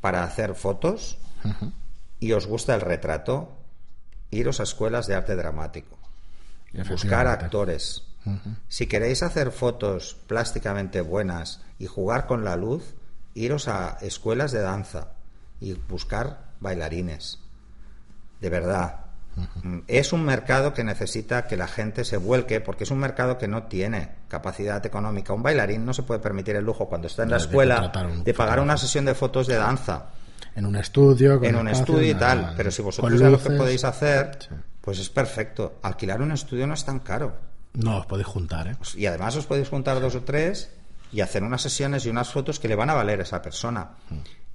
para hacer fotos y os gusta el retrato iros a escuelas de arte dramático. Buscar Si queréis hacer fotos plásticamente buenas y jugar con la luz iros a escuelas de danza y buscar bailarines de verdad. Mm, Es un mercado que necesita que la gente se vuelque porque es un mercado que no tiene capacidad económica. Un bailarín no se puede permitir el lujo cuando está en la de escuela de pagar una sesión de fotos de danza En un estudio. con en un espacio, estudio y nada, tal. Pero si vosotros ya lo que podéis hacer, Sí. pues es perfecto. Alquilar un estudio no es tan caro. No, os podéis juntar, ¿eh? Y además os podéis juntar dos o tres y hacer unas sesiones y unas fotos que le van a valer a esa persona.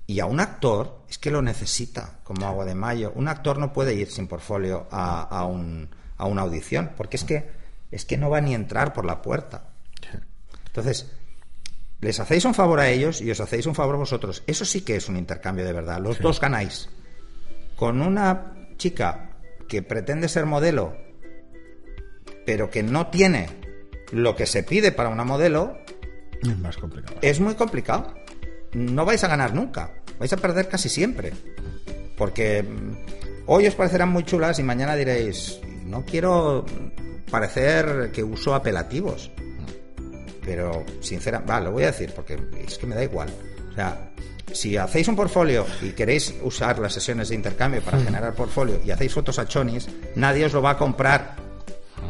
Y a un actor es que lo necesita, como agua de mayo. Un actor no puede ir sin portfolio a, a, un- a una audición, porque es que, es que no va ni a entrar por la puerta. Entonces, les hacéis un favor a ellos y os hacéis un favor a vosotros. Eso sí que es un intercambio de verdad. Los dos ganáis. Con una chica que pretende ser modelo, pero que no tiene lo que se pide para una modelo, Es más complicado. es muy complicado. No vais a ganar nunca. Vais a perder casi siempre. Porque mm, hoy os parecerán muy chulas y mañana diréis, no quiero parecer que uso apelativos. Pero, sinceramente, va, lo voy a decir porque es que me da igual. O sea, si hacéis un portfolio y queréis usar las sesiones de intercambio para generar portfolio y hacéis fotos a chonis, nadie os lo va a comprar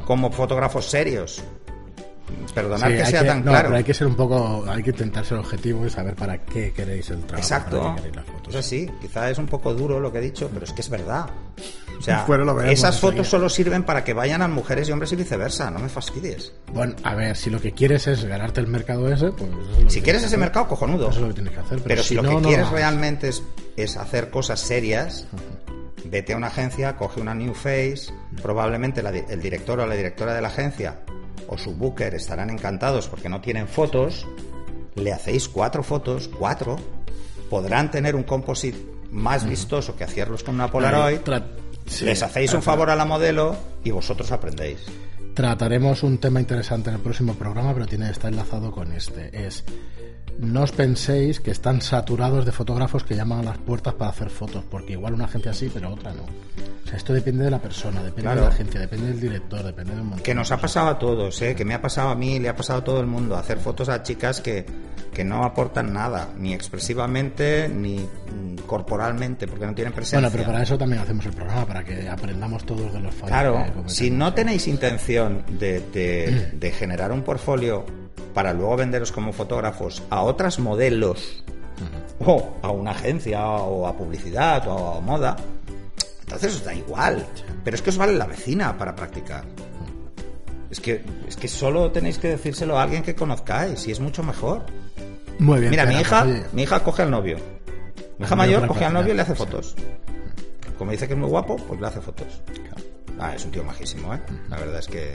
como fotógrafos serios. Perdonad Sí, que sea que- tan no, claro. pero hay que ser un poco, hay que intentar ser objetivo y saber para qué queréis el trabajo. Exacto. las fotos. Eso sí, quizá es un poco duro lo que he dicho, pero es que es verdad. O sea, esas enseguida. fotos solo sirven para que vayan a mujeres y hombres y viceversa. No me fastidies. Bueno, a ver, si lo que quieres es ganarte el mercado ese, pues. eso es lo que Si quieres ese hacer. mercado, cojonudo. Eso es lo que tienes que hacer. Pero, Pero si, lo no, que no quieres realmente es, es hacer cosas serias, vete a una agencia, coge una new face, probablemente la el director o la directora de la agencia o su booker estarán encantados porque no tienen fotos, le hacéis cuatro fotos, cuatro, podrán tener un composite más vistoso que hacerlos con una Polaroid. Tra- Sí, Les hacéis un favor a la modelo y vosotros aprendéis. Trataremos un tema interesante en el próximo programa, pero tiene está enlazado con este. Es no os penséis que están saturados de fotógrafos que llaman a las puertas para hacer fotos, porque igual una agencia sí, pero otra no. O sea, esto depende de la persona, depende Claro. de la agencia, depende del director, depende de un montón Que nos ha pasado a todos, ¿eh? que me ha pasado a mí, le ha pasado a todo el mundo, hacer fotos a chicas que, que no aportan nada, ni expresivamente, ni mm, corporalmente, porque no tienen presencia. Bueno, pero para eso también hacemos el programa, para que aprendamos todos de los fallos. Claro, si no tenéis intención de, de- <clears throat> de generar un portfolio para luego venderos como fotógrafos a otras modelos o a una agencia o a publicidad o a moda, entonces os da igual. Pero es que os vale la vecina para practicar. Es que, es que solo tenéis que decírselo a alguien que conozcáis y es mucho mejor. Muy bien. Mira, mi hija, pues, oye, mi hija coge al novio. Mi hija mayor coge al novio y le hace fotos. Como dice que es muy guapo, pues le hace fotos. Ah, es un tío majísimo, ¿eh? La verdad es que,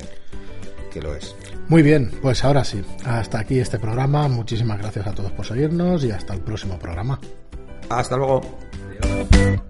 que lo es. Muy bien, pues ahora sí. Hasta aquí este programa. Muchísimas gracias a todos por seguirnos y hasta el próximo programa. Hasta luego. Adiós.